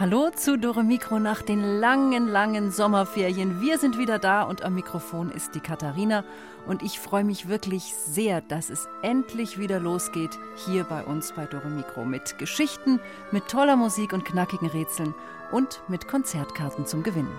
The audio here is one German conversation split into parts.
Hallo zu Dore Mikro nach den langen, langen Sommerferien. Wir sind wieder da und am Mikrofon ist die Katharina. Und ich freue mich wirklich sehr, dass es endlich wieder losgeht hier bei uns bei Dore Mikro mit Geschichten, mit toller Musik und knackigen Rätseln und mit Konzertkarten zum Gewinnen.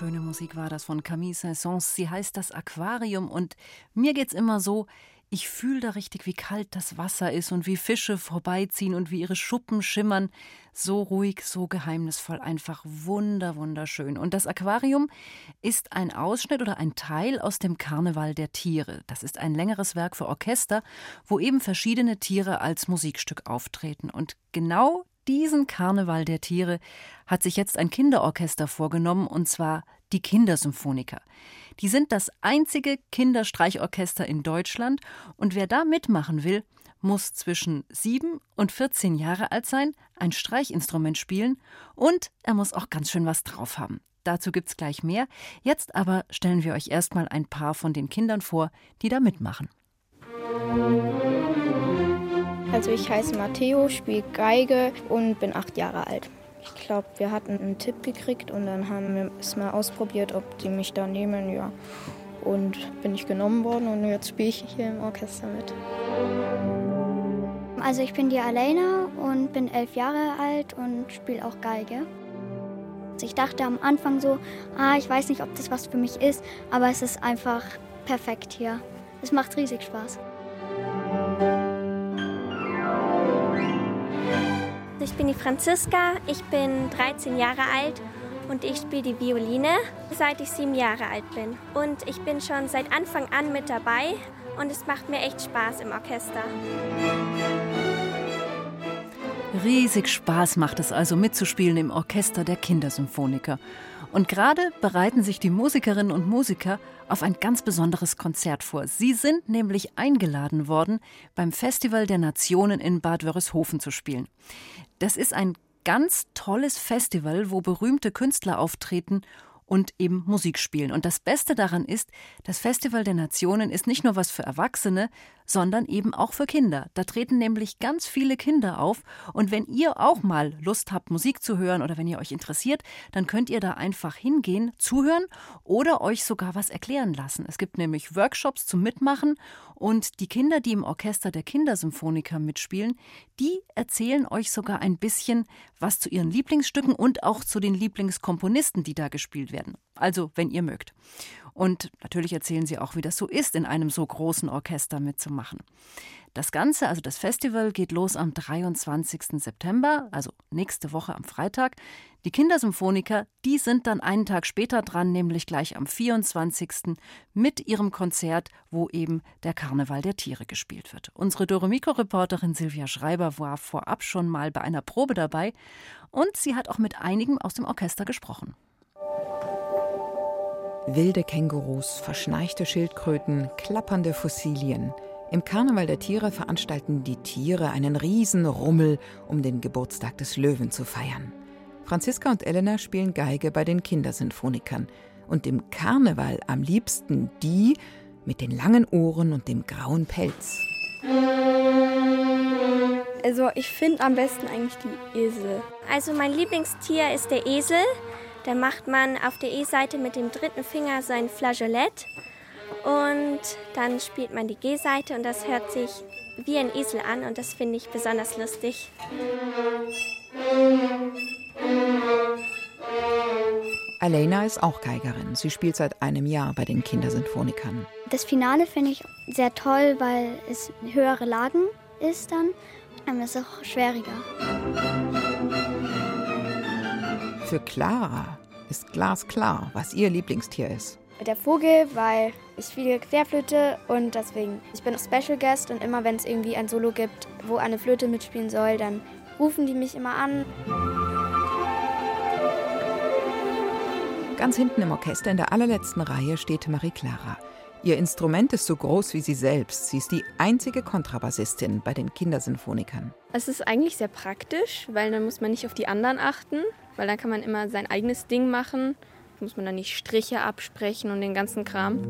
Wunderschöne Musik war das von Camille Saint-Saëns. Sie heißt das Aquarium und mir geht's immer so, ich fühle da richtig, wie kalt das Wasser ist und wie Fische vorbeiziehen und wie ihre Schuppen schimmern. So ruhig, so geheimnisvoll, einfach wunder, wunderschön. Und das Aquarium ist ein Ausschnitt oder ein Teil aus dem Karneval der Tiere. Das ist ein längeres Werk für Orchester, wo eben verschiedene Tiere als Musikstück auftreten. Und genau diesen Karneval der Tiere hat sich jetzt ein Kinderorchester vorgenommen, und zwar die Kindersymphoniker. Die sind das einzige Kinderstreichorchester in Deutschland, und wer da mitmachen will, muss zwischen sieben und 14 Jahre alt sein, ein Streichinstrument spielen und er muss auch ganz schön was drauf haben. Dazu gibt's gleich mehr. Jetzt aber stellen wir euch erstmal ein paar von den Kindern vor, die da mitmachen. Also ich heiße Matteo, spiele Geige und bin acht Jahre alt. Ich glaube, wir hatten einen Tipp gekriegt und dann haben wir es mal ausprobiert, ob die mich da nehmen, ja. Und bin ich genommen worden und jetzt spiele ich hier im Orchester mit. Also ich bin die Alena und bin elf Jahre alt und spiele auch Geige. Ich dachte am Anfang so, ah, ich weiß nicht, ob das was für mich ist, aber es ist einfach perfekt hier. Es macht riesig Spaß. Ich bin die Franziska, ich bin 13 Jahre alt und ich spiele die Violine, seit ich sieben Jahre alt bin. Und ich bin schon seit Anfang an mit dabei und es macht mir echt Spaß im Orchester. Riesig Spaß macht es also mitzuspielen im Orchester der Kindersymphoniker. Und gerade bereiten sich die Musikerinnen und Musiker auf ein ganz besonderes Konzert vor. Sie sind nämlich eingeladen worden, beim Festival der Nationen in Bad Wörishofen zu spielen. Das ist ein ganz tolles Festival, wo berühmte Künstler auftreten und eben Musik spielen. Und das Beste daran ist, das Festival der Nationen ist nicht nur was für Erwachsene, sondern eben auch für Kinder. Da treten nämlich ganz viele Kinder auf. Und wenn ihr auch mal Lust habt, Musik zu hören oder wenn ihr euch interessiert, dann könnt ihr da einfach hingehen, zuhören oder euch sogar was erklären lassen. Es gibt nämlich Workshops zum Mitmachen und die Kinder, die im Orchester der Kindersymphoniker mitspielen, die erzählen euch sogar ein bisschen was zu ihren Lieblingsstücken und auch zu den Lieblingskomponisten, die da gespielt werden. Also, wenn ihr mögt. Und natürlich erzählen sie auch, wie das so ist, in einem so großen Orchester mitzumachen. Das Ganze, also das Festival, geht los am 23. September, also nächste Woche am Freitag. Die Kindersymphoniker, die sind dann einen Tag später dran, nämlich gleich am 24. mit ihrem Konzert, wo eben der Karneval der Tiere gespielt wird. Unsere Doremiko-Reporterin Silvia Schreiber war vorab schon mal bei einer Probe dabei und sie hat auch mit einigen aus dem Orchester gesprochen. Wilde Kängurus, verschneichte Schildkröten, klappernde Fossilien. Im Karneval der Tiere veranstalten die Tiere einen Riesenrummel, um den Geburtstag des Löwen zu feiern. Franziska und Elena spielen Geige bei den Kindersynphonikern und im Karneval am liebsten die mit den langen Ohren und dem grauen Pelz. Also ich finde am besten eigentlich die Esel. Also mein Lieblingstier ist der Esel. Da macht man auf der E-Seite mit dem dritten Finger sein Flageolett und dann spielt man die G-Seite und das hört sich wie ein Esel an und das finde ich besonders lustig. Alena ist auch Geigerin. Sie spielt seit einem Jahr bei den Kindersynphonikern. Das Finale finde ich sehr toll, weil es höhere Lagen ist dann. Aber es ist auch schwieriger. Für Clara ist glasklar, was ihr Lieblingstier ist. Der Vogel, weil ich spiele Querflöte und deswegen, ich bin Special Guest und immer wenn es irgendwie ein Solo gibt, wo eine Flöte mitspielen soll, dann rufen die mich immer an. Ganz hinten im Orchester in der allerletzten Reihe steht Marie Clara. Ihr Instrument ist so groß wie sie selbst. Sie ist die einzige Kontrabassistin bei den Kindersinfonikern. Es ist eigentlich sehr praktisch, weil dann muss man nicht auf die anderen achten, weil dann kann man immer sein eigenes Ding machen. Muss man dann nicht Striche absprechen und den ganzen Kram.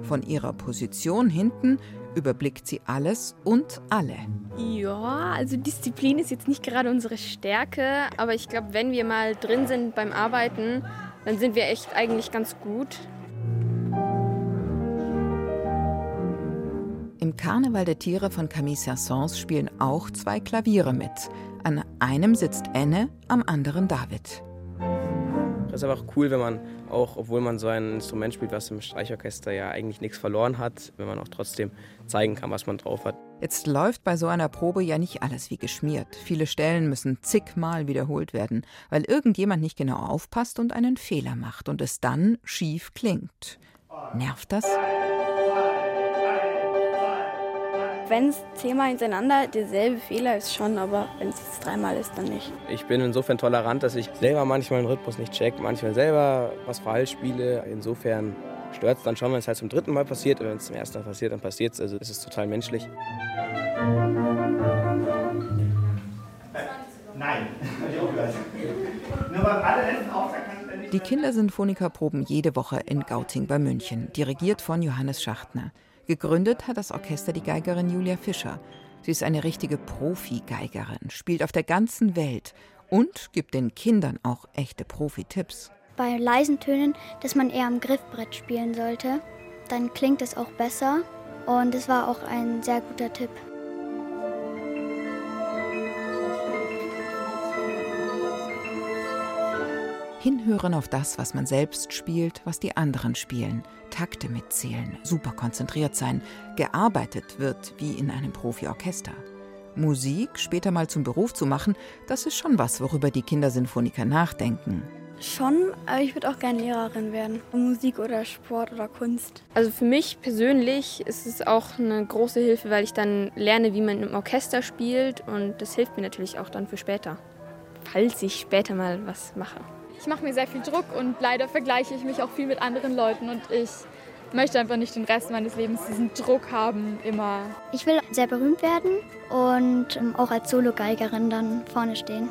Von ihrer Position hinten überblickt sie alles und alle. Ja, also Disziplin ist jetzt nicht gerade unsere Stärke, aber ich glaube, wenn wir mal drin sind beim Arbeiten, dann sind wir echt eigentlich ganz gut. Im Karneval der Tiere von Camille Saint-Saëns spielen auch zwei Klaviere mit. An einem sitzt Enne, am anderen David. Das ist auch cool, wenn man auch, obwohl man so ein Instrument spielt, was im Streichorchester ja eigentlich nichts verloren hat, wenn man auch trotzdem zeigen kann, was man drauf hat. Jetzt läuft bei so einer Probe ja nicht alles wie geschmiert. Viele Stellen müssen zigmal wiederholt werden, weil irgendjemand nicht genau aufpasst und einen Fehler macht und es dann schief klingt. Nervt das? Wenn es zehnmal hintereinander derselbe Fehler ist schon, aber wenn es jetzt dreimal ist, dann nicht. Ich bin insofern tolerant, dass ich selber manchmal den Rhythmus nicht check, manchmal selber was falsch spiele. Insofern stört es dann schon, wenn es halt zum dritten Mal passiert. Und wenn es zum ersten Mal passiert, dann passiert es. Also es ist total menschlich. Nein, Nur beim allerletzten Auftrag Die Kindersinfoniker proben jede Woche in Gauting bei München, dirigiert von Johannes Schachtner. Gegründet hat das Orchester die Geigerin Julia Fischer. Sie ist eine richtige Profi-Geigerin, spielt auf der ganzen Welt und gibt den Kindern auch echte Profi-Tipps. Bei leisen Tönen, dass man eher am Griffbrett spielen sollte. Dann klingt es auch besser und es war auch ein sehr guter Tipp. Hinhören auf das, was man selbst spielt, was die anderen spielen. Takte mitzählen, super konzentriert sein. Gearbeitet wird wie in einem Profiorchester. Musik später mal zum Beruf zu machen, das ist schon was, worüber die Kindersinfoniker nachdenken. Schon, aber ich würde auch gerne Lehrerin werden. Musik oder Sport oder Kunst. Also für mich persönlich ist es auch eine große Hilfe, weil ich dann lerne, wie man im Orchester spielt und das hilft mir natürlich auch dann für später, falls ich später mal was mache. Ich mache mir sehr viel Druck und leider vergleiche ich mich auch viel mit anderen Leuten und ich möchte einfach nicht den Rest meines Lebens diesen Druck haben, immer. Ich will sehr berühmt werden und ähm, auch als Solo-Geigerin dann vorne stehen.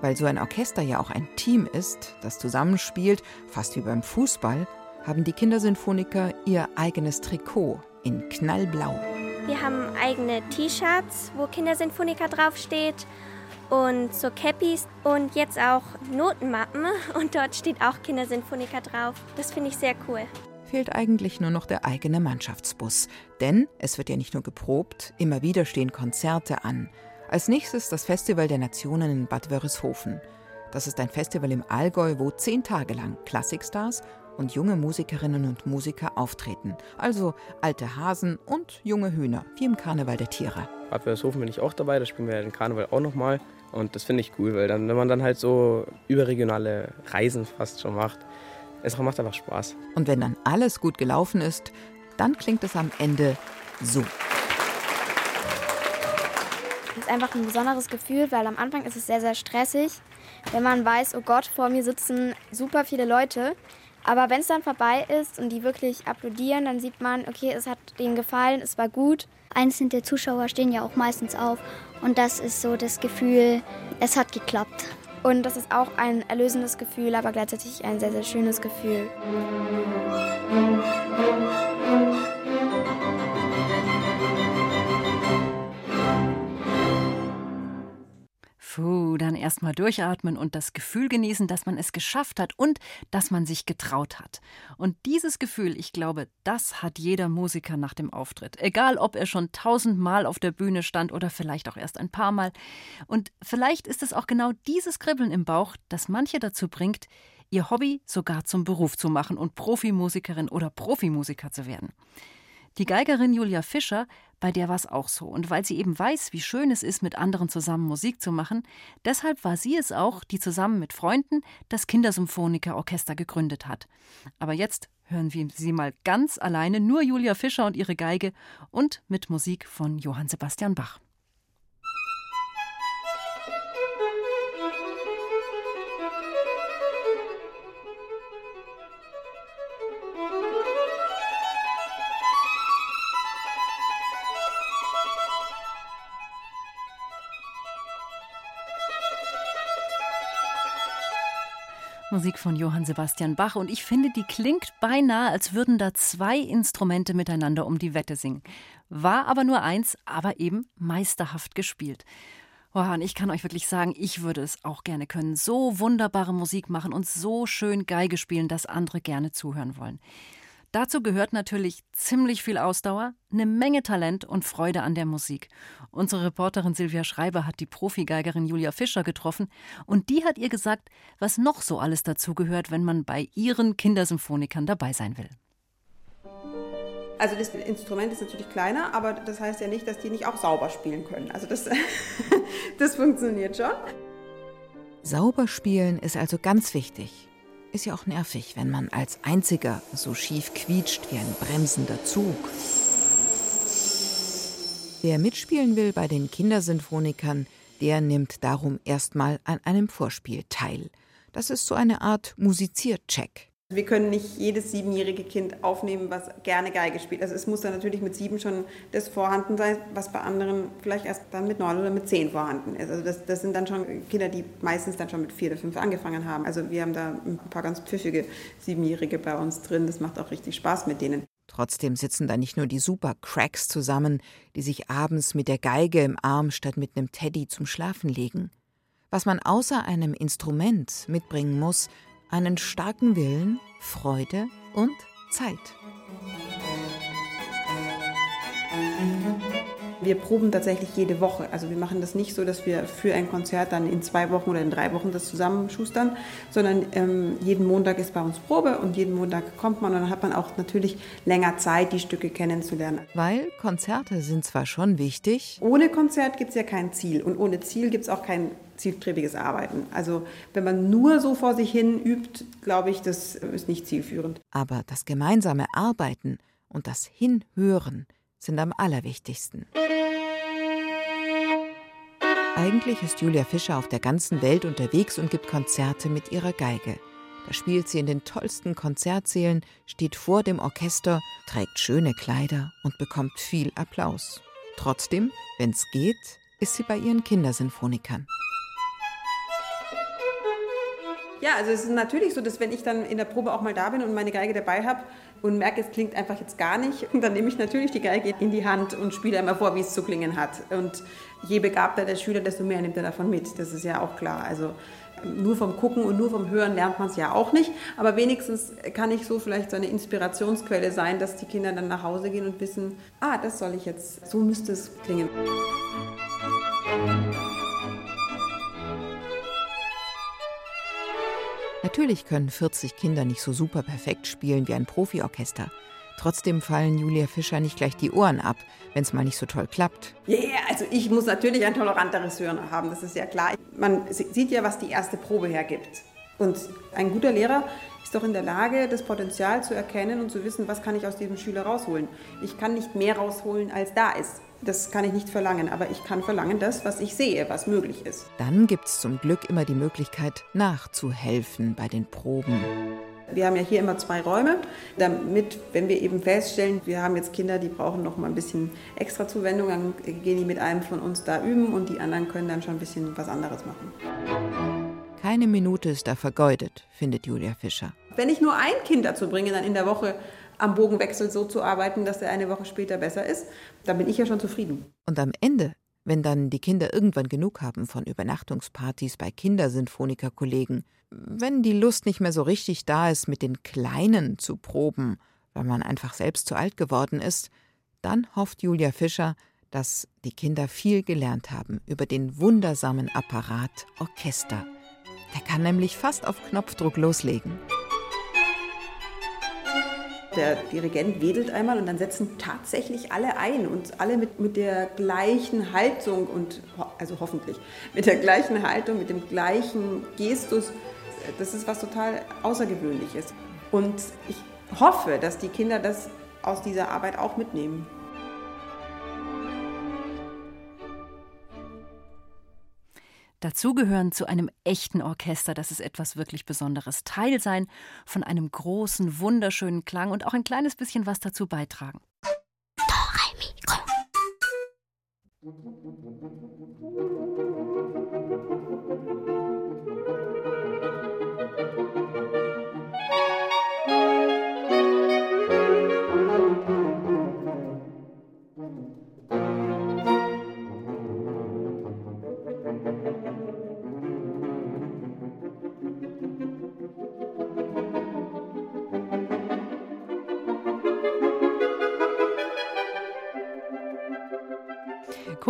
Weil so ein Orchester ja auch ein Team ist, das zusammenspielt, fast wie beim Fußball, haben die Kindersinfoniker ihr eigenes Trikot in knallblau. Wir haben eigene T-Shirts, wo Kindersinfoniker draufsteht und so Cappies und jetzt auch Notenmappen und dort steht auch Kindersinfoniker drauf. Das finde ich sehr cool. Fehlt eigentlich nur noch der eigene Mannschaftsbus. Denn es wird ja nicht nur geprobt, immer wieder stehen Konzerte an. Als nächstes das Festival der Nationen in Bad Wörishofen. Das ist ein Festival im Allgäu, wo zehn Tage lang Klassikstars und junge Musikerinnen und Musiker auftreten. Also alte Hasen und junge Hühner, wie im Karneval der Tiere. Bad Wörishofen bin ich auch dabei, da spielen wir den Karneval auch nochmal. Und das finde ich cool, weil dann, wenn man dann halt so überregionale Reisen fast schon macht, es macht einfach Spaß. Und wenn dann alles gut gelaufen ist, dann klingt es am Ende so. Das ist einfach ein besonderes Gefühl, weil am Anfang ist es sehr, sehr stressig, wenn man weiß, oh Gott, vor mir sitzen super viele Leute. Aber wenn es dann vorbei ist und die wirklich applaudieren, dann sieht man, okay, es hat denen gefallen, es war gut. Einzelne Zuschauer stehen ja auch meistens auf und das ist so das Gefühl, es hat geklappt. Und das ist auch ein erlösendes Gefühl, aber gleichzeitig ein sehr, sehr schönes Gefühl. Puh, dann erstmal durchatmen und das Gefühl genießen, dass man es geschafft hat und dass man sich getraut hat. Und dieses Gefühl, ich glaube, das hat jeder Musiker nach dem Auftritt. Egal, ob er schon tausendmal auf der Bühne stand oder vielleicht auch erst ein paar Mal. Und vielleicht ist es auch genau dieses Kribbeln im Bauch, das manche dazu bringt, ihr Hobby sogar zum Beruf zu machen und Profimusikerin oder Profimusiker zu werden. Die Geigerin Julia Fischer, bei der war es auch so. Und weil sie eben weiß, wie schön es ist, mit anderen zusammen Musik zu machen, deshalb war sie es auch, die zusammen mit Freunden das Kindersymphonikerorchester gegründet hat. Aber jetzt hören wir sie mal ganz alleine, nur Julia Fischer und ihre Geige und mit Musik von Johann Sebastian Bach. Musik von Johann Sebastian Bach und ich finde, die klingt beinahe, als würden da zwei Instrumente miteinander um die Wette singen. War aber nur eins, aber eben meisterhaft gespielt. Oh, und ich kann euch wirklich sagen, ich würde es auch gerne können. So wunderbare Musik machen und so schön Geige spielen, dass andere gerne zuhören wollen. Dazu gehört natürlich ziemlich viel Ausdauer, eine Menge Talent und Freude an der Musik. Unsere Reporterin Silvia Schreiber hat die Profigeigerin Julia Fischer getroffen und die hat ihr gesagt, was noch so alles dazugehört, wenn man bei ihren Kindersymphonikern dabei sein will. Also das Instrument ist natürlich kleiner, aber das heißt ja nicht, dass die nicht auch sauber spielen können. Also das, das funktioniert schon. Sauber spielen ist also ganz wichtig. Ist ja auch nervig, wenn man als Einziger so schief quietscht wie ein bremsender Zug. Wer mitspielen will bei den Kindersinfonikern, der nimmt darum erstmal an einem Vorspiel teil. Das ist so eine Art Musiziercheck. Wir können nicht jedes siebenjährige Kind aufnehmen, was gerne Geige spielt. Also es muss dann natürlich mit sieben schon das vorhanden sein, was bei anderen vielleicht erst dann mit neun oder mit zehn vorhanden ist. Also das, das sind dann schon Kinder, die meistens dann schon mit vier oder fünf angefangen haben. Also wir haben da ein paar ganz pfiffige Siebenjährige bei uns drin. Das macht auch richtig Spaß mit denen. Trotzdem sitzen da nicht nur die Super-Cracks zusammen, die sich abends mit der Geige im Arm statt mit einem Teddy zum Schlafen legen. Was man außer einem Instrument mitbringen muss, einen starken Willen, Freude und Zeit. Wir proben tatsächlich jede Woche. Also wir machen das nicht so, dass wir für ein Konzert dann in zwei Wochen oder in drei Wochen das zusammenschustern, sondern ähm, jeden Montag ist bei uns Probe und jeden Montag kommt man und dann hat man auch natürlich länger Zeit, die Stücke kennenzulernen. Weil Konzerte sind zwar schon wichtig. Ohne Konzert gibt es ja kein Ziel und ohne Ziel gibt es auch kein zielstrebiges Arbeiten. Also wenn man nur so vor sich hin übt, glaube ich, das ist nicht zielführend. Aber das gemeinsame Arbeiten und das Hinhören sind am allerwichtigsten. Eigentlich ist Julia Fischer auf der ganzen Welt unterwegs und gibt Konzerte mit ihrer Geige. Da spielt sie in den tollsten Konzertsälen, steht vor dem Orchester, trägt schöne Kleider und bekommt viel Applaus. Trotzdem, wenn's geht, ist sie bei ihren Kindersinfonikern. Ja, also es ist natürlich so, dass wenn ich dann in der Probe auch mal da bin und meine Geige dabei habe und merke, es klingt einfach jetzt gar nicht, dann nehme ich natürlich die Geige in die Hand und spiele einmal vor, wie es zu klingen hat. Und je begabter der Schüler, desto mehr nimmt er davon mit. Das ist ja auch klar. Also nur vom Gucken und nur vom Hören lernt man es ja auch nicht. Aber wenigstens kann ich so vielleicht so eine Inspirationsquelle sein, dass die Kinder dann nach Hause gehen und wissen, ah, das soll ich jetzt, so müsste es klingen. Natürlich können 40 Kinder nicht so super perfekt spielen wie ein Profiorchester. Trotzdem fallen Julia Fischer nicht gleich die Ohren ab, wenn es mal nicht so toll klappt. Ja, yeah, also ich muss natürlich ein toleranteres Hören haben, das ist ja klar. Man sieht ja, was die erste Probe hergibt. Und ein guter Lehrer ist doch in der Lage, das Potenzial zu erkennen und zu wissen, was kann ich aus diesem Schüler rausholen. Ich kann nicht mehr rausholen, als da ist. Das kann ich nicht verlangen, aber ich kann verlangen das, was ich sehe, was möglich ist. Dann gibt es zum Glück immer die Möglichkeit, nachzuhelfen bei den Proben. Wir haben ja hier immer zwei Räume, damit, wenn wir eben feststellen, wir haben jetzt Kinder, die brauchen noch mal ein bisschen extra Zuwendung, dann gehen die mit einem von uns da üben und die anderen können dann schon ein bisschen was anderes machen. Keine Minute ist da vergeudet, findet Julia Fischer. Wenn ich nur ein Kind dazu bringe, dann in der Woche am Bogenwechsel so zu arbeiten, dass er eine Woche später besser ist, dann bin ich ja schon zufrieden. Und am Ende, wenn dann die Kinder irgendwann genug haben von Übernachtungspartys bei Kindersinfonikerkollegen, wenn die Lust nicht mehr so richtig da ist, mit den Kleinen zu proben, weil man einfach selbst zu alt geworden ist, dann hofft Julia Fischer, dass die Kinder viel gelernt haben über den wundersamen Apparat Orchester. Der kann nämlich fast auf Knopfdruck loslegen. Der Dirigent wedelt einmal und dann setzen tatsächlich alle ein und alle mit, mit der gleichen Haltung und also hoffentlich mit der gleichen Haltung, mit dem gleichen Gestus. Das ist was total Außergewöhnliches. Und ich hoffe, dass die Kinder das aus dieser Arbeit auch mitnehmen. Dazugehören zu einem echten Orchester, das ist etwas wirklich Besonderes. Teil sein von einem großen, wunderschönen Klang und auch ein kleines bisschen was dazu beitragen.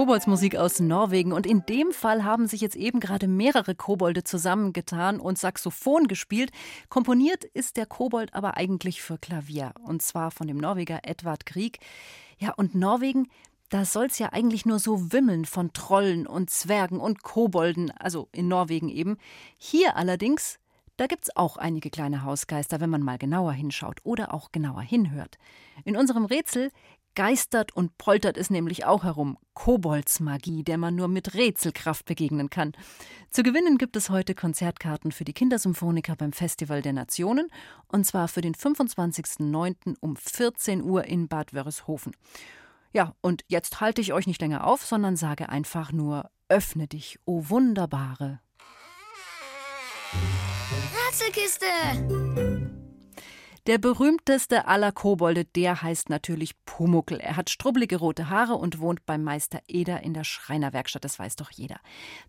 Koboldsmusik aus Norwegen. Und in dem Fall haben sich jetzt eben gerade mehrere Kobolde zusammengetan und Saxophon gespielt. Komponiert ist der Kobold aber eigentlich für Klavier. Und zwar von dem Norweger Edvard Grieg. Ja, und Norwegen, da soll es ja eigentlich nur so wimmeln von Trollen und Zwergen und Kobolden, also in Norwegen eben. Hier allerdings, da gibt es auch einige kleine Hausgeister, wenn man mal genauer hinschaut oder auch genauer hinhört. In unserem Rätsel geistert und poltert es nämlich auch herum. Koboldsmagie, der man nur mit Rätselkraft begegnen kann. Zu gewinnen gibt es heute Konzertkarten für die Kindersymphoniker beim Festival der Nationen und zwar für den 25.09. um 14 Uhr in Bad Wörishofen. Ja, und jetzt halte ich euch nicht länger auf, sondern sage einfach nur: Öffne dich, o oh wunderbare. Rätselkiste! Der berühmteste aller Kobolde, der heißt natürlich Pumuckel. Er hat strubbelige rote Haare und wohnt beim Meister Eder in der Schreinerwerkstatt, das weiß doch jeder.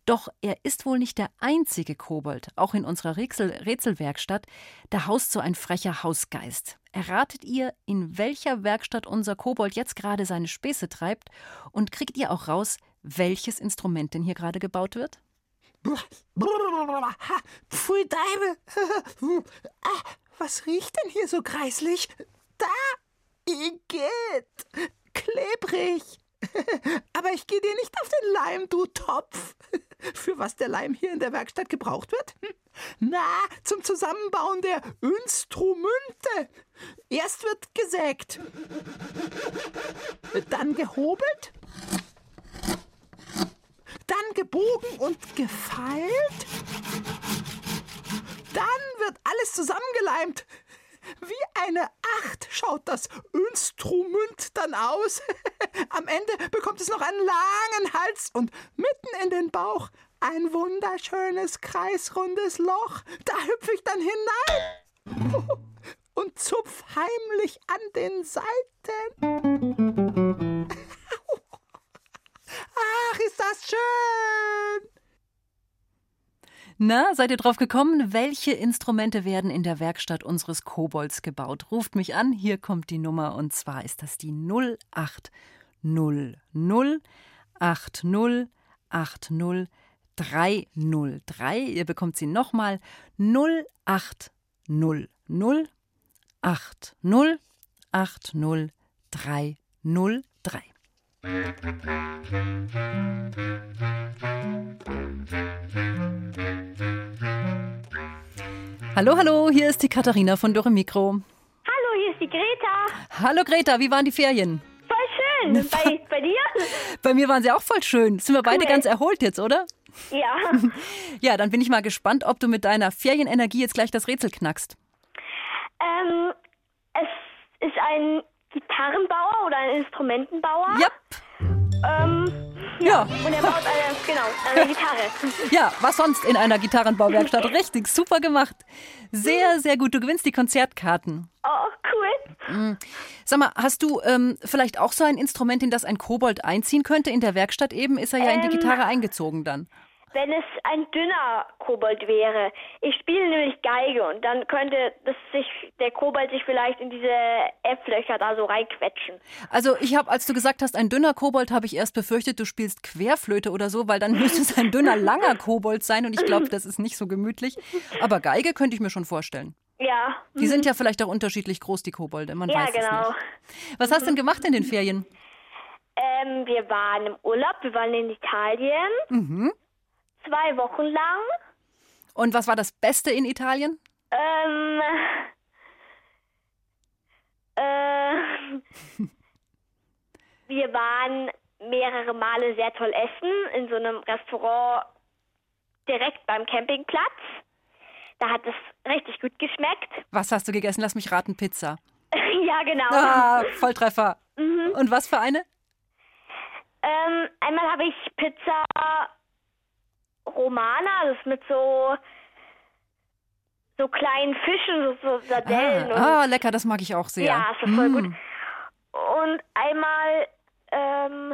Doch er ist wohl nicht der einzige Kobold. Auch in unserer Rätsel Rätselwerkstatt, da haust so ein frecher Hausgeist. Erratet ihr, in welcher Werkstatt unser Kobold jetzt gerade seine Späße treibt? Und kriegt ihr auch raus, welches Instrument denn hier gerade gebaut wird? Pfui Deibel! Was riecht denn hier so kreislich? Da! Igitt! Klebrig! Aber ich gehe dir nicht auf den Leim, du Topf! Für was der Leim hier in der Werkstatt gebraucht wird? Na, zum Zusammenbauen der Instrumente. Erst wird gesägt, dann gehobelt, dann gebogen und gefeilt dann wird alles zusammengeleimt. Wie eine Acht schaut das Instrument dann aus. Am Ende bekommt es noch einen langen Hals und mitten in den Bauch ein wunderschönes kreisrundes Loch. Da hüpfe ich dann hinein und zupf heimlich an den Seiten. Ach, ist das schön! Na, seid ihr drauf gekommen? Welche Instrumente werden in der Werkstatt unseres Kobolds gebaut? Ruft mich an, hier kommt die Nummer und zwar ist das die 0800 80 80 303. Ihr bekommt sie nochmal 0800 80 80 303. Hallo, hallo, hier ist die Katharina von Dore Mikro. Hallo, hier ist die Greta. Hallo Greta, wie waren die Ferien? Voll schön. Ne, bei, bei dir? Bei mir waren sie auch voll schön. Sind wir beide ganz erholt jetzt, oder? Ja. Ja, dann bin ich mal gespannt, ob du mit deiner Ferienenergie jetzt gleich das Rätsel knackst. Ähm, es ist ein Gitarrenbauer oder ein Instrumentenbauer. Yep. Ähm, ja. Und er baut eine, genau, eine Gitarre. Ja, was sonst in einer Gitarrenbauwerkstatt? Richtig, super gemacht. Sehr, sehr gut. Du gewinnst die Konzertkarten. Oh, cool. Mhm. Sag mal, hast du ähm, vielleicht auch so ein Instrument, in das ein Kobold einziehen könnte? In der Werkstatt eben ist er ja in die Ähm, Gitarre eingezogen dann. Wenn es ein dünner Kobold wäre. Ich spiele nämlich Geige und dann könnte das sich, der Kobold sich vielleicht in diese F-Löcher da so reinquetschen. Also ich habe, als du gesagt hast, ein dünner Kobold, habe ich erst befürchtet, du spielst Querflöte oder so, weil dann müsste es ein dünner, langer Kobold sein und ich glaube, das ist nicht so gemütlich. Aber Geige könnte ich mir schon vorstellen. Ja. Die sind ja vielleicht auch unterschiedlich groß, die Kobolde. Man ja, weiß genau. es nicht. Was hast du denn gemacht in den Ferien? Ähm, wir waren im Urlaub, wir waren in Italien, Mhm. Zwei Wochen lang. Und was war das Beste in Italien? Ähm, äh, wir waren mehrere Male sehr toll essen in so einem Restaurant direkt beim Campingplatz. Da hat es richtig gut geschmeckt. Was hast du gegessen? Lass mich raten, Pizza. ja, genau. Ah, Volltreffer. Mhm. Und was für eine? Ähm, einmal habe ich Pizza Romana, das ist mit so so kleinen Fischen, so, so Sardellen. Ah, ah, lecker, das mag ich auch sehr. Ja, ist voll Mm. gut. Und einmal ähm,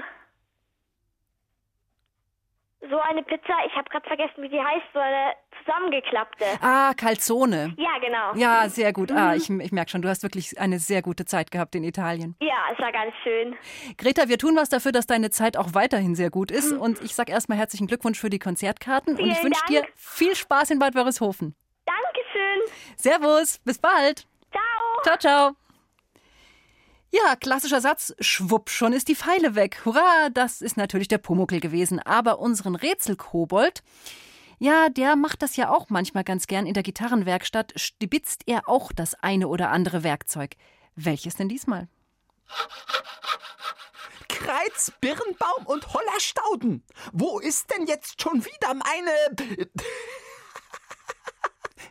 so eine Pizza, ich habe gerade vergessen, wie die heißt, so eine zusammengeklappte. Ah, Calzone. Ja, genau. Ja, sehr gut. Ah, Mhm. ich, ich merke schon, du hast wirklich eine sehr gute Zeit gehabt in Italien. Ja, es war ganz schön. Greta, wir tun was dafür, dass deine Zeit auch weiterhin sehr gut ist. Und ich sage erstmal herzlichen Glückwunsch für die Konzertkarten. und ich Vielen wünsche dir viel Spaß in Bad Wörishofen. Dankeschön. Servus, bis bald. Ciao. Ciao, ciao. Ja, klassischer Satz, schwupp, schon ist die Pfeile weg. Hurra, das ist natürlich der Pumuckel gewesen. Aber unseren Rätselkobold, ja, der macht das ja auch manchmal ganz gern. In der Gitarrenwerkstatt stibitzt er auch das eine oder andere Werkzeug. Welches denn diesmal? Kreiz, Birnbaum und Hollerstauden. Wo ist denn jetzt schon wieder meine...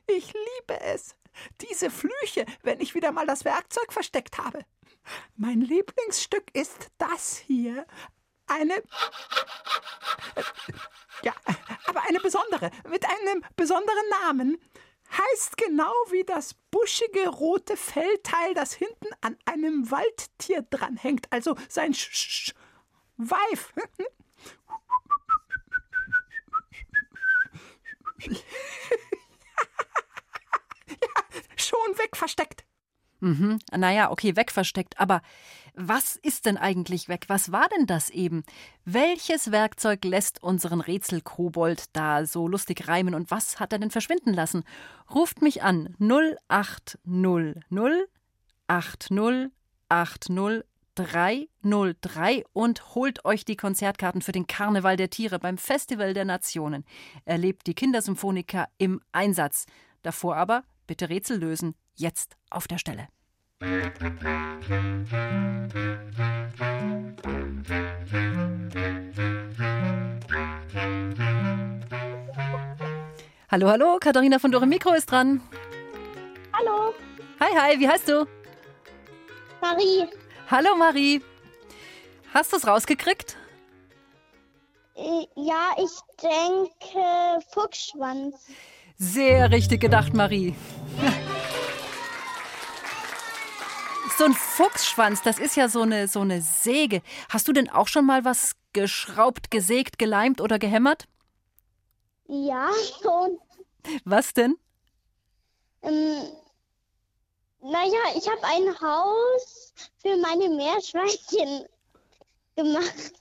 Ich liebe es. Diese Flüche, wenn ich wieder mal das Werkzeug versteckt habe. Mein Lieblingsstück ist das hier. Eine... Ja, aber eine besondere, mit einem besonderen Namen. Heißt genau wie das buschige rote Fellteil, das hinten an einem Waldtier dranhängt. Also sein Sch Sch Weif. ja, schon weg versteckt. Mhm. Naja, okay, wegversteckt. Aber was ist denn eigentlich weg? Was war denn das eben? Welches Werkzeug lässt unseren Rätselkobold da so lustig reimen und was hat er denn verschwinden lassen? Ruft mich an 0800 80 80 303 und holt euch die Konzertkarten für den Karneval der Tiere beim Festival der Nationen. Erlebt die Kindersymphoniker im Einsatz. Davor aber bitte Rätsel lösen. Jetzt auf der Stelle. Hallo, hallo, Katharina von Dore Mikro ist dran. Hallo, Hi, hi, wie heißt du? Marie. Hallo, Marie. Hast du es rausgekriegt? Äh, Ja, ich denke Fuchsschwanz. Sehr richtig gedacht, Marie. So ein Fuchsschwanz, das ist ja so eine, so eine Säge. Hast du denn auch schon mal was geschraubt, gesägt, geleimt oder gehämmert? Ja, schon. Was denn? Ähm, naja, ich habe ein Haus für meine Meerschweinchen gemacht.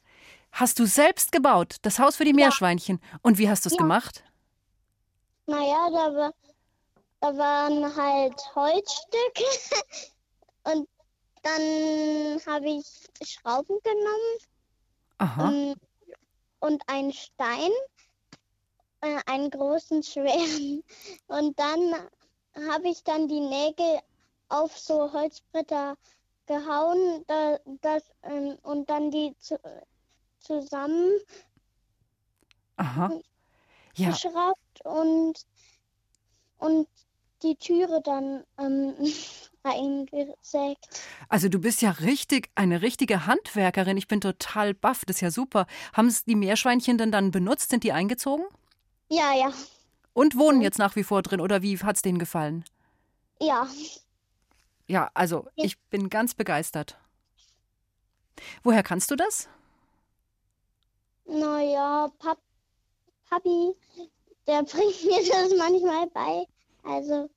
Hast du selbst gebaut, das Haus für die Meerschweinchen? Und wie hast du es Ja. gemacht? Naja, da, war, da waren halt Holzstücke und dann habe ich Schrauben genommen Aha. ähm, und einen Stein, äh, einen großen, schweren. Und dann habe ich dann die Nägel auf so Holzbretter gehauen da, das, ähm, und dann die zu, zusammen Aha. Ja, geschraubt und, und die Türe dann ähm, eingesägt. also du bist ja richtig, eine richtige Handwerkerin. Ich bin total baff, das ist ja super. Haben es die Meerschweinchen denn dann benutzt? Sind die eingezogen? Ja, ja, Und wohnen jetzt nach wie vor drin oder wie hat es denen gefallen? ja. Ja, also ich bin ganz begeistert. Woher kannst du das? Naja, Pap Papi, der bringt mir das manchmal bei. Also,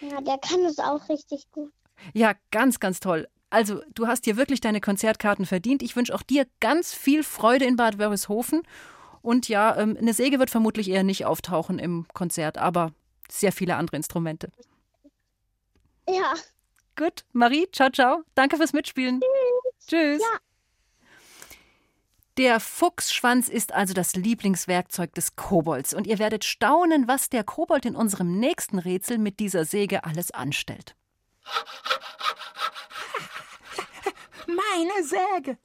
ja, der kann es auch richtig gut. Ja, ganz, ganz toll. Also, du hast dir wirklich deine Konzertkarten verdient. Ich wünsche auch dir ganz viel Freude in Bad Wörishofen. Und ja, ähm, eine Säge wird vermutlich eher nicht auftauchen im Konzert, aber sehr viele andere Instrumente. Ja. Gut, Marie, ciao, ciao. Danke fürs Mitspielen. Tschüss. Ja. Der Fuchsschwanz ist also das Lieblingswerkzeug des Kobolds. Und ihr werdet staunen, was der Kobold in unserem nächsten Rätsel mit dieser Säge alles anstellt. Meine Säge!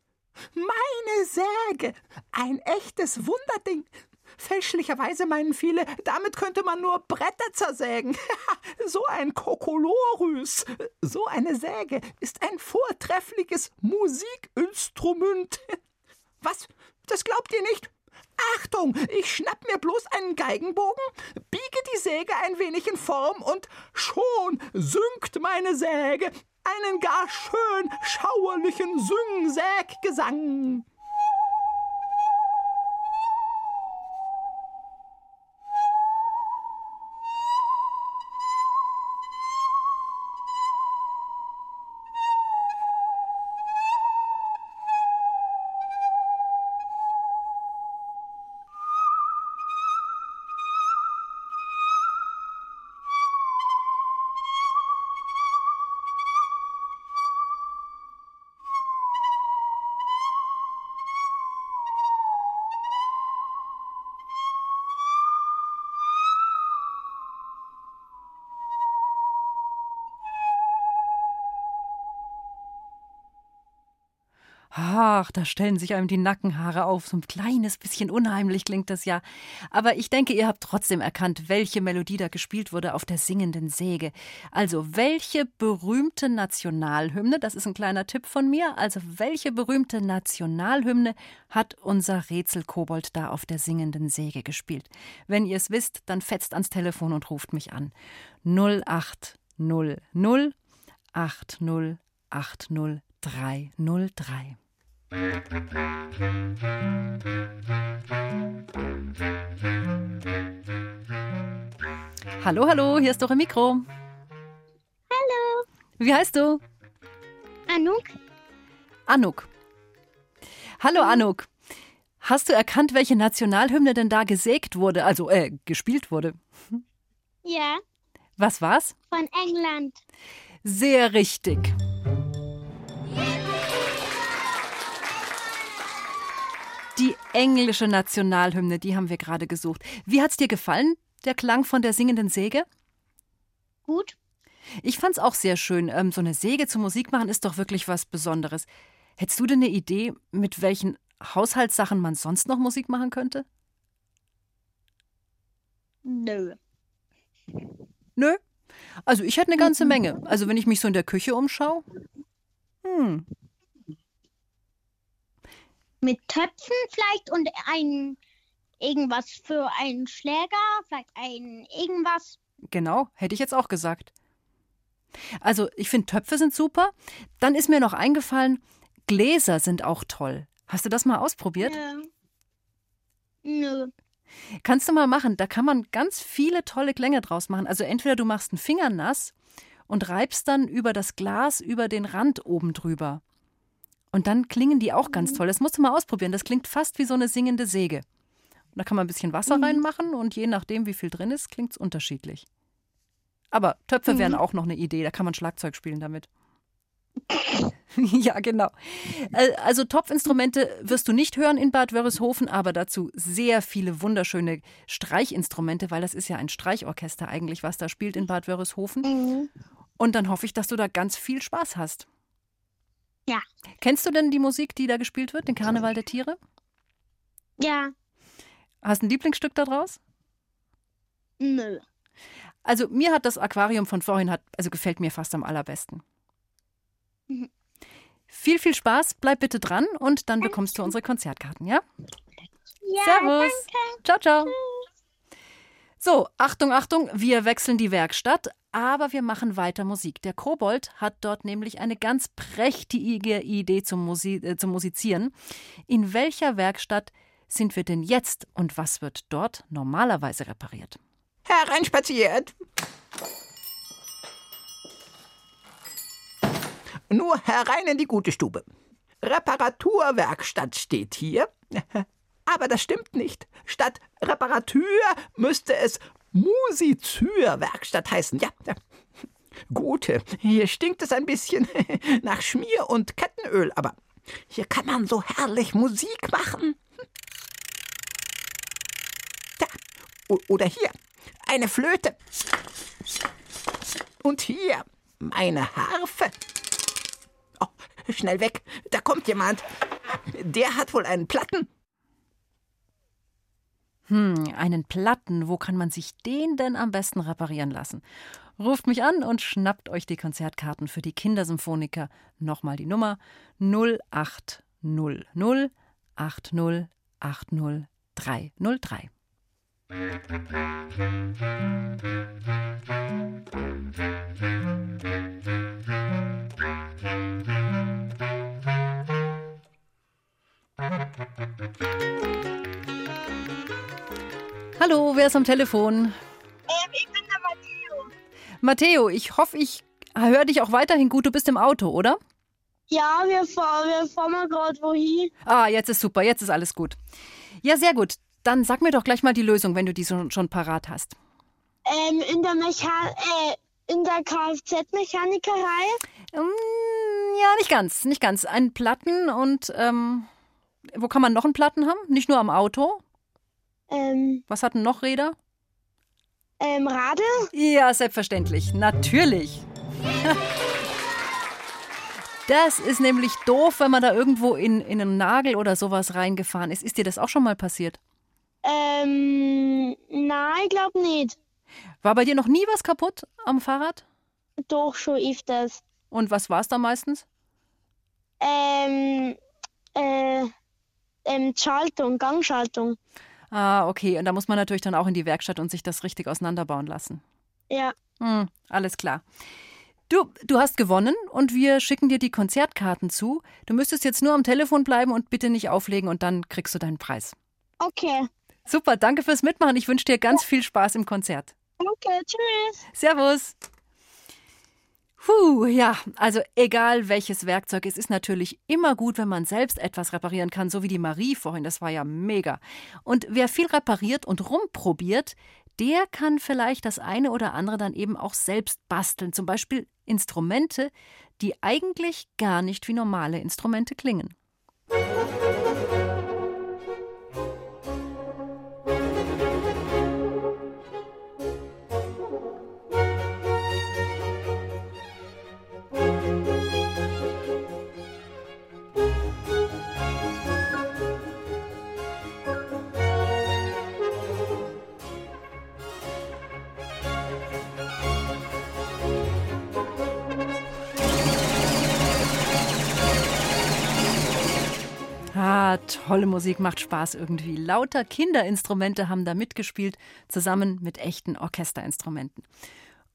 Meine Säge! Ein echtes Wunderding! Fälschlicherweise meinen viele, damit könnte man nur Bretter zersägen. so ein Kokolorus. So eine Säge ist ein vortreffliches Musikinstrument. Was? Das glaubt ihr nicht? Achtung, ich schnapp mir bloß einen Geigenbogen, biege die Säge ein wenig in Form und schon singt meine Säge einen gar schön schauerlichen Syngsäggesang. Ach, da stellen sich einem die Nackenhaare auf. So ein kleines bisschen unheimlich klingt das ja. Aber ich denke, ihr habt trotzdem erkannt, welche Melodie da gespielt wurde auf der singenden Säge. Also, welche berühmte Nationalhymne, das ist ein kleiner Tipp von mir, also welche berühmte Nationalhymne hat unser Rätselkobold da auf der singenden Säge gespielt? Wenn ihr es wisst, dann fetzt ans Telefon und ruft mich an. 0800 80 80 303. Hallo, hallo, hier ist doch ein Mikro. Hallo. Wie heißt du? Anuk. Anuk. Hallo, Anuk. Hast du erkannt, welche Nationalhymne denn da gesägt wurde, also äh, gespielt wurde? Ja. Was war's? Von England. Sehr richtig. Englische Nationalhymne, die haben wir gerade gesucht. Wie hat's dir gefallen, der Klang von der singenden Säge? Gut. Ich fand's auch sehr schön. Ähm, so eine Säge zum Musik machen ist doch wirklich was Besonderes. Hättest du denn eine Idee, mit welchen Haushaltssachen man sonst noch Musik machen könnte? Nö. Nö. Also ich hätte eine ganze Menge. Also wenn ich mich so in der Küche umschaue. Hm. Mit Töpfen vielleicht und ein irgendwas für einen Schläger, vielleicht ein irgendwas. Genau, hätte ich jetzt auch gesagt. Also, ich finde, Töpfe sind super. Dann ist mir noch eingefallen, Gläser sind auch toll. Hast du das mal ausprobiert? Nö. Nö. Kannst du mal machen. Da kann man ganz viele tolle Klänge draus machen. Also, entweder du machst einen Finger nass und reibst dann über das Glas über den Rand oben drüber. Und dann klingen die auch ganz toll. Das musst du mal ausprobieren. Das klingt fast wie so eine singende Säge. Und da kann man ein bisschen Wasser Mhm. reinmachen und je nachdem, wie viel drin ist, klingt es unterschiedlich. Aber Töpfe wären Mhm. auch noch eine Idee. Da kann man Schlagzeug spielen damit. ja, genau. Äh, Also Topfinstrumente wirst du nicht hören in Bad Wörishofen, aber dazu sehr viele wunderschöne Streichinstrumente, weil das ist ja ein Streichorchester eigentlich, was da spielt in Bad Wörishofen. Mhm. Und dann hoffe ich, dass du da ganz viel Spaß hast. Ja. Kennst du denn die Musik, die da gespielt wird, den Karneval der Tiere? Ja. Hast du ein Lieblingsstück daraus? Nö. Also mir hat das Aquarium von vorhin hat, also gefällt mir fast am allerbesten. Mhm. Viel, viel Spaß, bleib bitte dran und dann bekommst du unsere Konzertkarten, ja? Ja, Servus. danke. Ciao, ciao. So, Achtung, Achtung, wir wechseln die Werkstatt, aber wir machen weiter Musik. Der Kobold hat dort nämlich eine ganz prächtige Idee zum, Musi äh, zum Musizieren. In welcher Werkstatt sind wir denn jetzt und was wird dort normalerweise repariert? Hereinspaziert. Nur herein in die gute Stube. Reparaturwerkstatt steht hier. Aber das stimmt nicht. Statt Reparatur müsste es Musizürwerkstatt heißen. Ja, ja. Gute, hier stinkt es ein bisschen nach Schmier und Kettenöl, aber hier kann man so herrlich Musik machen. Da. Oder hier. Eine Flöte. Und hier meine Harfe. Oh, schnell weg. Da kommt jemand. Der hat wohl einen Platten. Hm, einen Platten. Wo kann man sich den denn am besten reparieren lassen? Ruft mich an und schnappt euch die Konzertkarten für die Kindersymphoniker. Nochmal die Nummer 0800 80 80 303. Hallo, wer ist am Telefon? Ähm, ich bin der Matteo. Matteo, ich hoffe, ich höre dich auch weiterhin gut. Du bist im Auto, oder? Ja, wir fahren, wir fahren mal gerade wohin. Ah, jetzt ist super, jetzt ist alles gut. Ja, sehr gut. Dann sag mir doch gleich mal die Lösung, wenn du die schon, schon parat hast. Ähm, in der Mecha äh, in der Kfz-Mechanikerei? Mm, ja, nicht ganz, nicht ganz. Ein Platten und ähm, wo kann man noch einen Platten haben? Nicht nur am Auto? Ähm, Was hatten noch Räder? Ähm, Rade? Ja, selbstverständlich. Natürlich. Das ist nämlich doof, wenn man da irgendwo in, in einen Nagel oder sowas reingefahren ist. Ist dir das auch schon mal passiert? Ähm, nein, ich glaube nicht. War bei dir noch nie was kaputt am Fahrrad? Doch, schon öfters. Und was war es da meistens? Ähm, äh, ähm, Schaltung, Gangschaltung. Ah, okay. Und da muss man natürlich dann auch in die Werkstatt und sich das richtig auseinanderbauen lassen. Ja. Hm, alles klar. Du, du hast gewonnen und wir schicken dir die Konzertkarten zu. Du müsstest jetzt nur am Telefon bleiben und bitte nicht auflegen und dann kriegst du deinen Preis. Okay. Super, danke fürs Mitmachen. Ich wünsche dir ganz viel Spaß im Konzert. Danke, tschüss. Servus. Puh, ja, also egal welches Werkzeug, es ist natürlich immer gut, wenn man selbst etwas reparieren kann, so wie die Marie vorhin, das war ja mega. Und wer viel repariert und rumprobiert, der kann vielleicht das eine oder andere dann eben auch selbst basteln, zum Beispiel Instrumente, die eigentlich gar nicht wie normale Instrumente klingen. Tolle Musik, macht Spaß irgendwie. Lauter Kinderinstrumente haben da mitgespielt, zusammen mit echten Orchesterinstrumenten.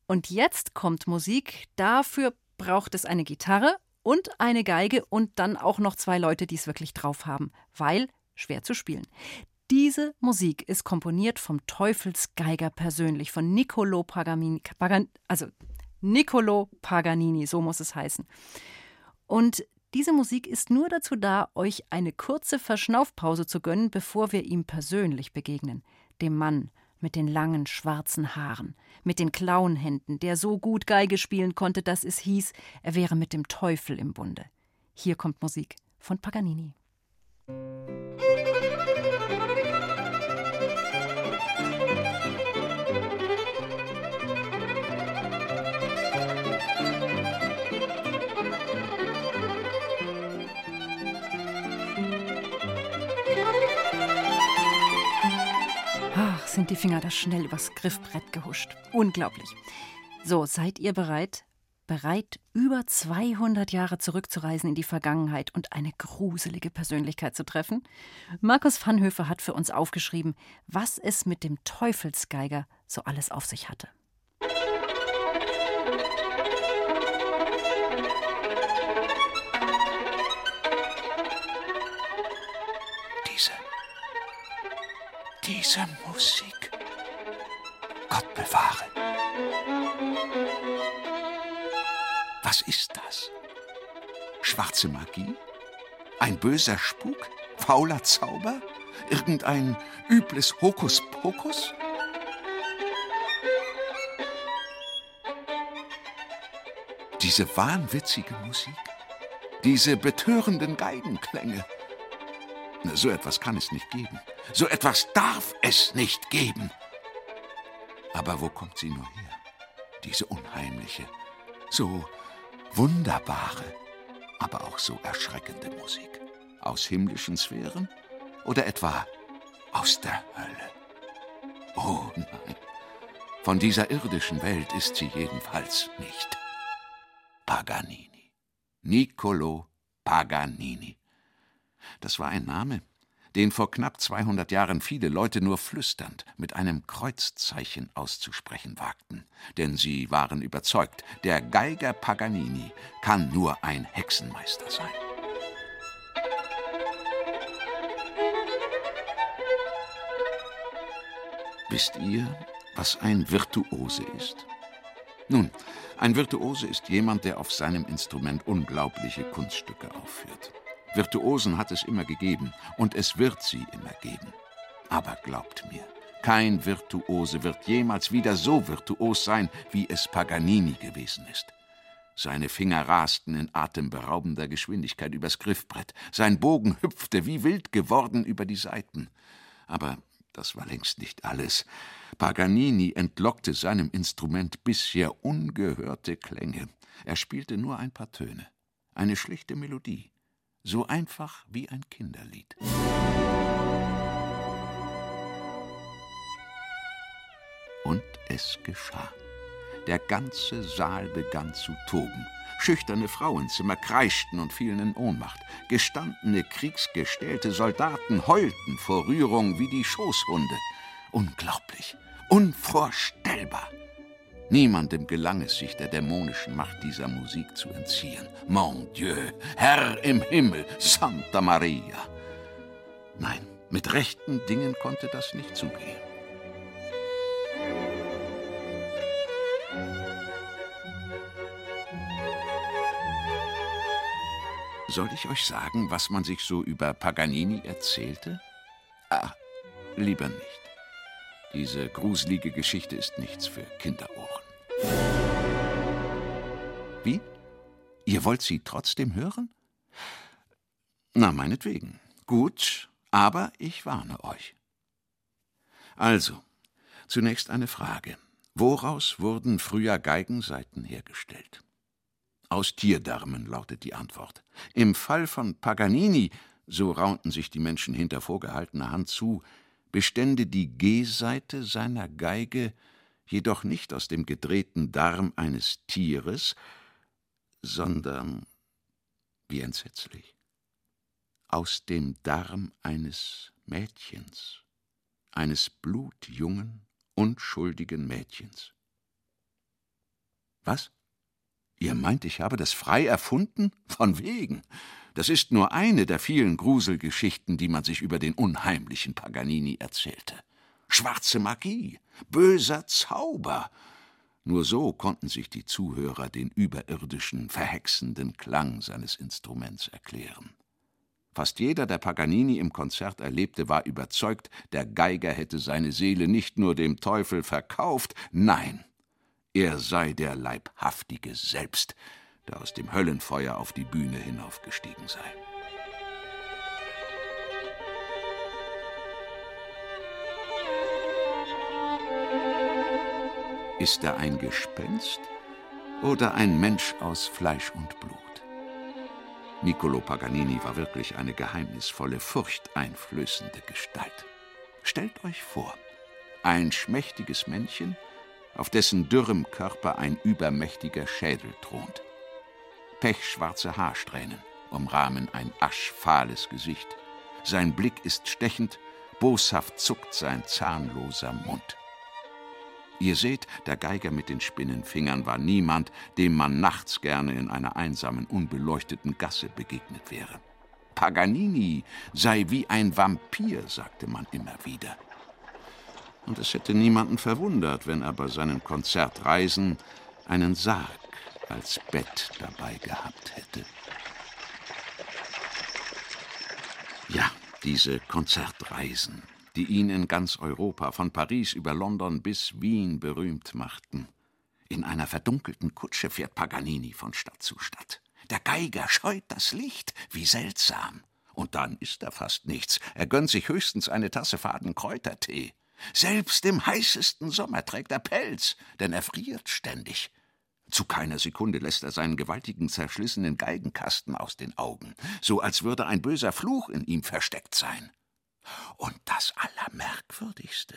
Und jetzt kommt Musik, dafür braucht es eine Gitarre und eine Geige und dann auch noch zwei Leute, die es wirklich drauf haben, weil schwer zu spielen. Diese Musik ist komponiert vom Teufelsgeiger persönlich, von Niccolo Paganini, also Niccolo Paganini, so muss es heißen. Und diese Musik ist nur dazu da, euch eine kurze Verschnaufpause zu gönnen, bevor wir ihm persönlich begegnen. Dem Mann mit den langen schwarzen Haaren, mit den Klauenhänden, der so gut Geige spielen konnte, dass es hieß, er wäre mit dem Teufel im Bunde. Hier kommt Musik von Paganini. Ach, sind die Finger da schnell übers Griffbrett gehuscht. Unglaublich. So, seid ihr bereit? Bereit, über 200 Jahre zurückzureisen in die Vergangenheit und eine gruselige Persönlichkeit zu treffen? Markus Vanhöfer hat für uns aufgeschrieben, was es mit dem Teufelsgeiger so alles auf sich hatte. Diese Musik. Gott bewahre. Was ist das? Schwarze Magie? Ein böser Spuk? Fauler Zauber? Irgendein übles Hokuspokus? Diese wahnwitzige Musik, diese betörenden Geigenklänge. So etwas kann es nicht geben. So etwas darf es nicht geben. Aber wo kommt sie nur her? Diese unheimliche, so wunderbare, aber auch so erschreckende Musik. Aus himmlischen Sphären oder etwa aus der Hölle? Oh nein, von dieser irdischen Welt ist sie jedenfalls nicht. Paganini. Niccolo Paganini. Das war ein Name, den vor knapp 200 Jahren viele Leute nur flüsternd mit einem Kreuzzeichen auszusprechen wagten. Denn sie waren überzeugt, der Geiger Paganini kann nur ein Hexenmeister sein. Wisst ihr, was ein Virtuose ist? Nun, ein Virtuose ist jemand, der auf seinem Instrument unglaubliche Kunststücke aufführt. Virtuosen hat es immer gegeben und es wird sie immer geben. Aber glaubt mir, kein Virtuose wird jemals wieder so virtuos sein, wie es Paganini gewesen ist. Seine Finger rasten in atemberaubender Geschwindigkeit übers Griffbrett, sein Bogen hüpfte wie wild geworden über die Saiten. Aber das war längst nicht alles. Paganini entlockte seinem Instrument bisher ungehörte Klänge. Er spielte nur ein paar Töne, eine schlichte Melodie, so einfach wie ein Kinderlied. Und es geschah. Der ganze Saal begann zu toben. Schüchterne Frauenzimmer kreischten und fielen in Ohnmacht. Gestandene, kriegsgestellte Soldaten heulten vor Rührung wie die Schoßhunde. Unglaublich, unvorstellbar. Niemandem gelang es, sich der dämonischen Macht dieser Musik zu entziehen. Mon Dieu, Herr im Himmel, Santa Maria. Nein, mit rechten Dingen konnte das nicht zugehen. Soll ich euch sagen, was man sich so über Paganini erzählte? Ah, lieber nicht. Diese gruselige Geschichte ist nichts für Kinderohren. Wie? Ihr wollt sie trotzdem hören? Na, meinetwegen. Gut, aber ich warne euch. Also, zunächst eine Frage. Woraus wurden früher Geigensaiten hergestellt? Aus Tierdarmen lautet die Antwort. Im Fall von Paganini, so raunten sich die Menschen hinter vorgehaltener Hand zu, bestände die G-Seite seiner Geige jedoch nicht aus dem gedrehten Darm eines Tieres, sondern, wie entsetzlich, aus dem Darm eines Mädchens, eines blutjungen, unschuldigen Mädchens. Was? Ihr meint, ich habe das frei erfunden? Von wegen. Das ist nur eine der vielen Gruselgeschichten, die man sich über den unheimlichen Paganini erzählte. Schwarze Magie, böser Zauber. Nur so konnten sich die Zuhörer den überirdischen, verhexenden Klang seines Instruments erklären. Fast jeder, der Paganini im Konzert erlebte, war überzeugt, der Geiger hätte seine Seele nicht nur dem Teufel verkauft, nein, er sei der Leibhaftige selbst, der aus dem Höllenfeuer auf die Bühne hinaufgestiegen sei. Ist er ein Gespenst oder ein Mensch aus Fleisch und Blut? Niccolo Paganini war wirklich eine geheimnisvolle, furchteinflößende Gestalt. Stellt euch vor, ein schmächtiges Männchen, auf dessen dürrem Körper ein übermächtiger Schädel thront. Pechschwarze Haarsträhnen umrahmen ein aschfahles Gesicht. Sein Blick ist stechend, boshaft zuckt sein zahnloser Mund. Ihr seht, der Geiger mit den Spinnenfingern war niemand, dem man nachts gerne in einer einsamen, unbeleuchteten Gasse begegnet wäre. Paganini sei wie ein Vampir, sagte man immer wieder. Und es hätte niemanden verwundert, wenn er bei seinen Konzertreisen einen Sarg als Bett dabei gehabt hätte. Ja, diese Konzertreisen, die ihn in ganz Europa, von Paris über London bis Wien berühmt machten. In einer verdunkelten Kutsche fährt Paganini von Stadt zu Stadt. Der Geiger scheut das Licht, wie seltsam. Und dann isst er fast nichts. Er gönnt sich höchstens eine Tasse faden Kräutertee. Selbst im heißesten Sommer trägt er Pelz, denn er friert ständig. Zu keiner Sekunde lässt er seinen gewaltigen, zerschlissenen Geigenkasten aus den Augen, so als würde ein böser Fluch in ihm versteckt sein. Und das Allermerkwürdigste: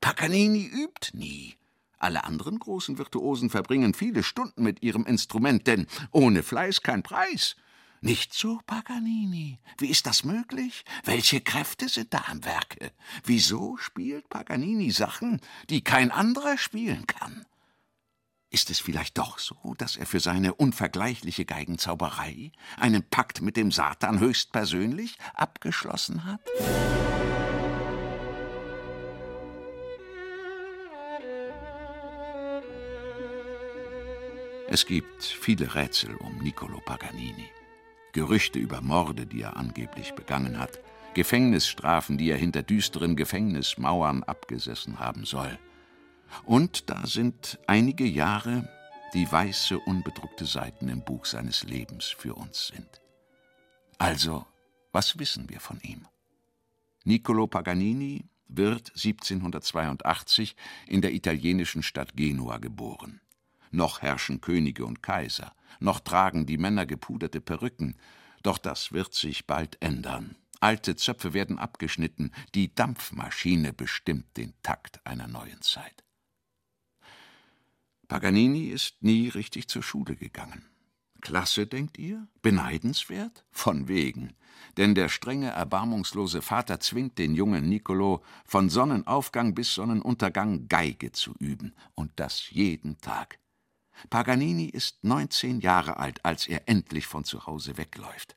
Paganini übt nie. Alle anderen großen Virtuosen verbringen viele Stunden mit ihrem Instrument, denn ohne Fleiß kein Preis. Nicht so Paganini. Wie ist das möglich? Welche Kräfte sind da am Werke? Wieso spielt Paganini Sachen, die kein anderer spielen kann? Ist es vielleicht doch so, dass er für seine unvergleichliche Geigenzauberei einen Pakt mit dem Satan höchstpersönlich abgeschlossen hat? Es gibt viele Rätsel um Niccolo Paganini. Gerüchte über Morde, die er angeblich begangen hat, Gefängnisstrafen, die er hinter düsteren Gefängnismauern abgesessen haben soll. Und da sind einige Jahre, die weiße, unbedruckte Seiten im Buch seines Lebens für uns sind. Also, was wissen wir von ihm? Niccolo Paganini wird 1782 in der italienischen Stadt Genua geboren. Noch herrschen Könige und Kaiser, noch tragen die Männer gepuderte Perücken, doch das wird sich bald ändern. Alte Zöpfe werden abgeschnitten, die Dampfmaschine bestimmt den Takt einer neuen Zeit. Paganini ist nie richtig zur Schule gegangen. Klasse, denkt ihr? Beneidenswert? Von wegen. Denn der strenge, erbarmungslose Vater zwingt den jungen Nicolo, von Sonnenaufgang bis Sonnenuntergang Geige zu üben. Und das jeden Tag. Paganini ist 19 Jahre alt, als er endlich von zu Hause wegläuft.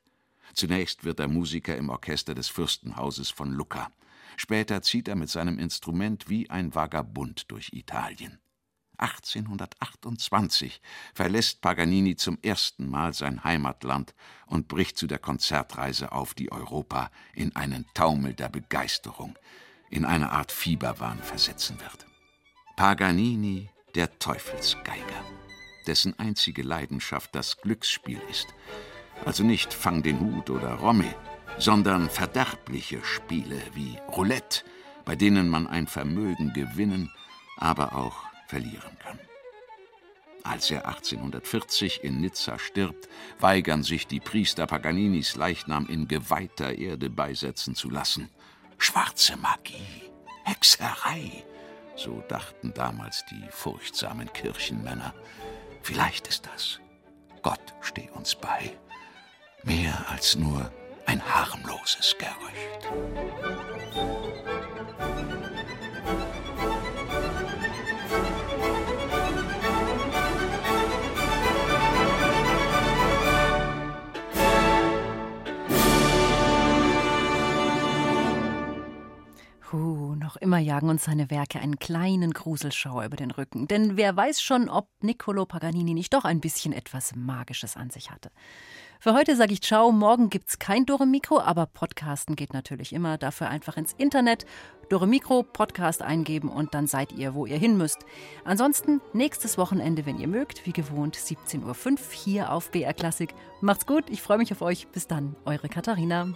Zunächst wird er Musiker im Orchester des Fürstenhauses von Lucca. Später zieht er mit seinem Instrument wie ein Vagabund durch Italien. 1828 verlässt Paganini zum ersten Mal sein Heimatland und bricht zu der Konzertreise auf, die Europa in einen Taumel der Begeisterung, in eine Art Fieberwahn versetzen wird. Paganini, der Teufelsgeiger dessen einzige Leidenschaft das Glücksspiel ist. Also nicht Fang den Hut oder Romme, sondern verderbliche Spiele wie Roulette, bei denen man ein Vermögen gewinnen, aber auch verlieren kann. Als er 1840 in Nizza stirbt, weigern sich die Priester Paganinis Leichnam in geweihter Erde beisetzen zu lassen. Schwarze Magie, Hexerei, so dachten damals die furchtsamen Kirchenmänner. Vielleicht ist das. Gott steh uns bei. Mehr als nur ein harmloses Gerücht. Noch immer jagen uns seine Werke einen kleinen Gruselschauer über den Rücken. Denn wer weiß schon, ob Niccolo Paganini nicht doch ein bisschen etwas Magisches an sich hatte. Für heute sage ich Ciao. Morgen gibt's kein Dore Mikro, aber Podcasten geht natürlich immer. Dafür einfach ins Internet Dore Mikro Podcast eingeben und dann seid ihr, wo ihr hin müsst. Ansonsten nächstes Wochenende, wenn ihr mögt, wie gewohnt 17.05 Uhr hier auf BR Klassik. Macht's gut, ich freue mich auf euch. Bis dann, eure Katharina.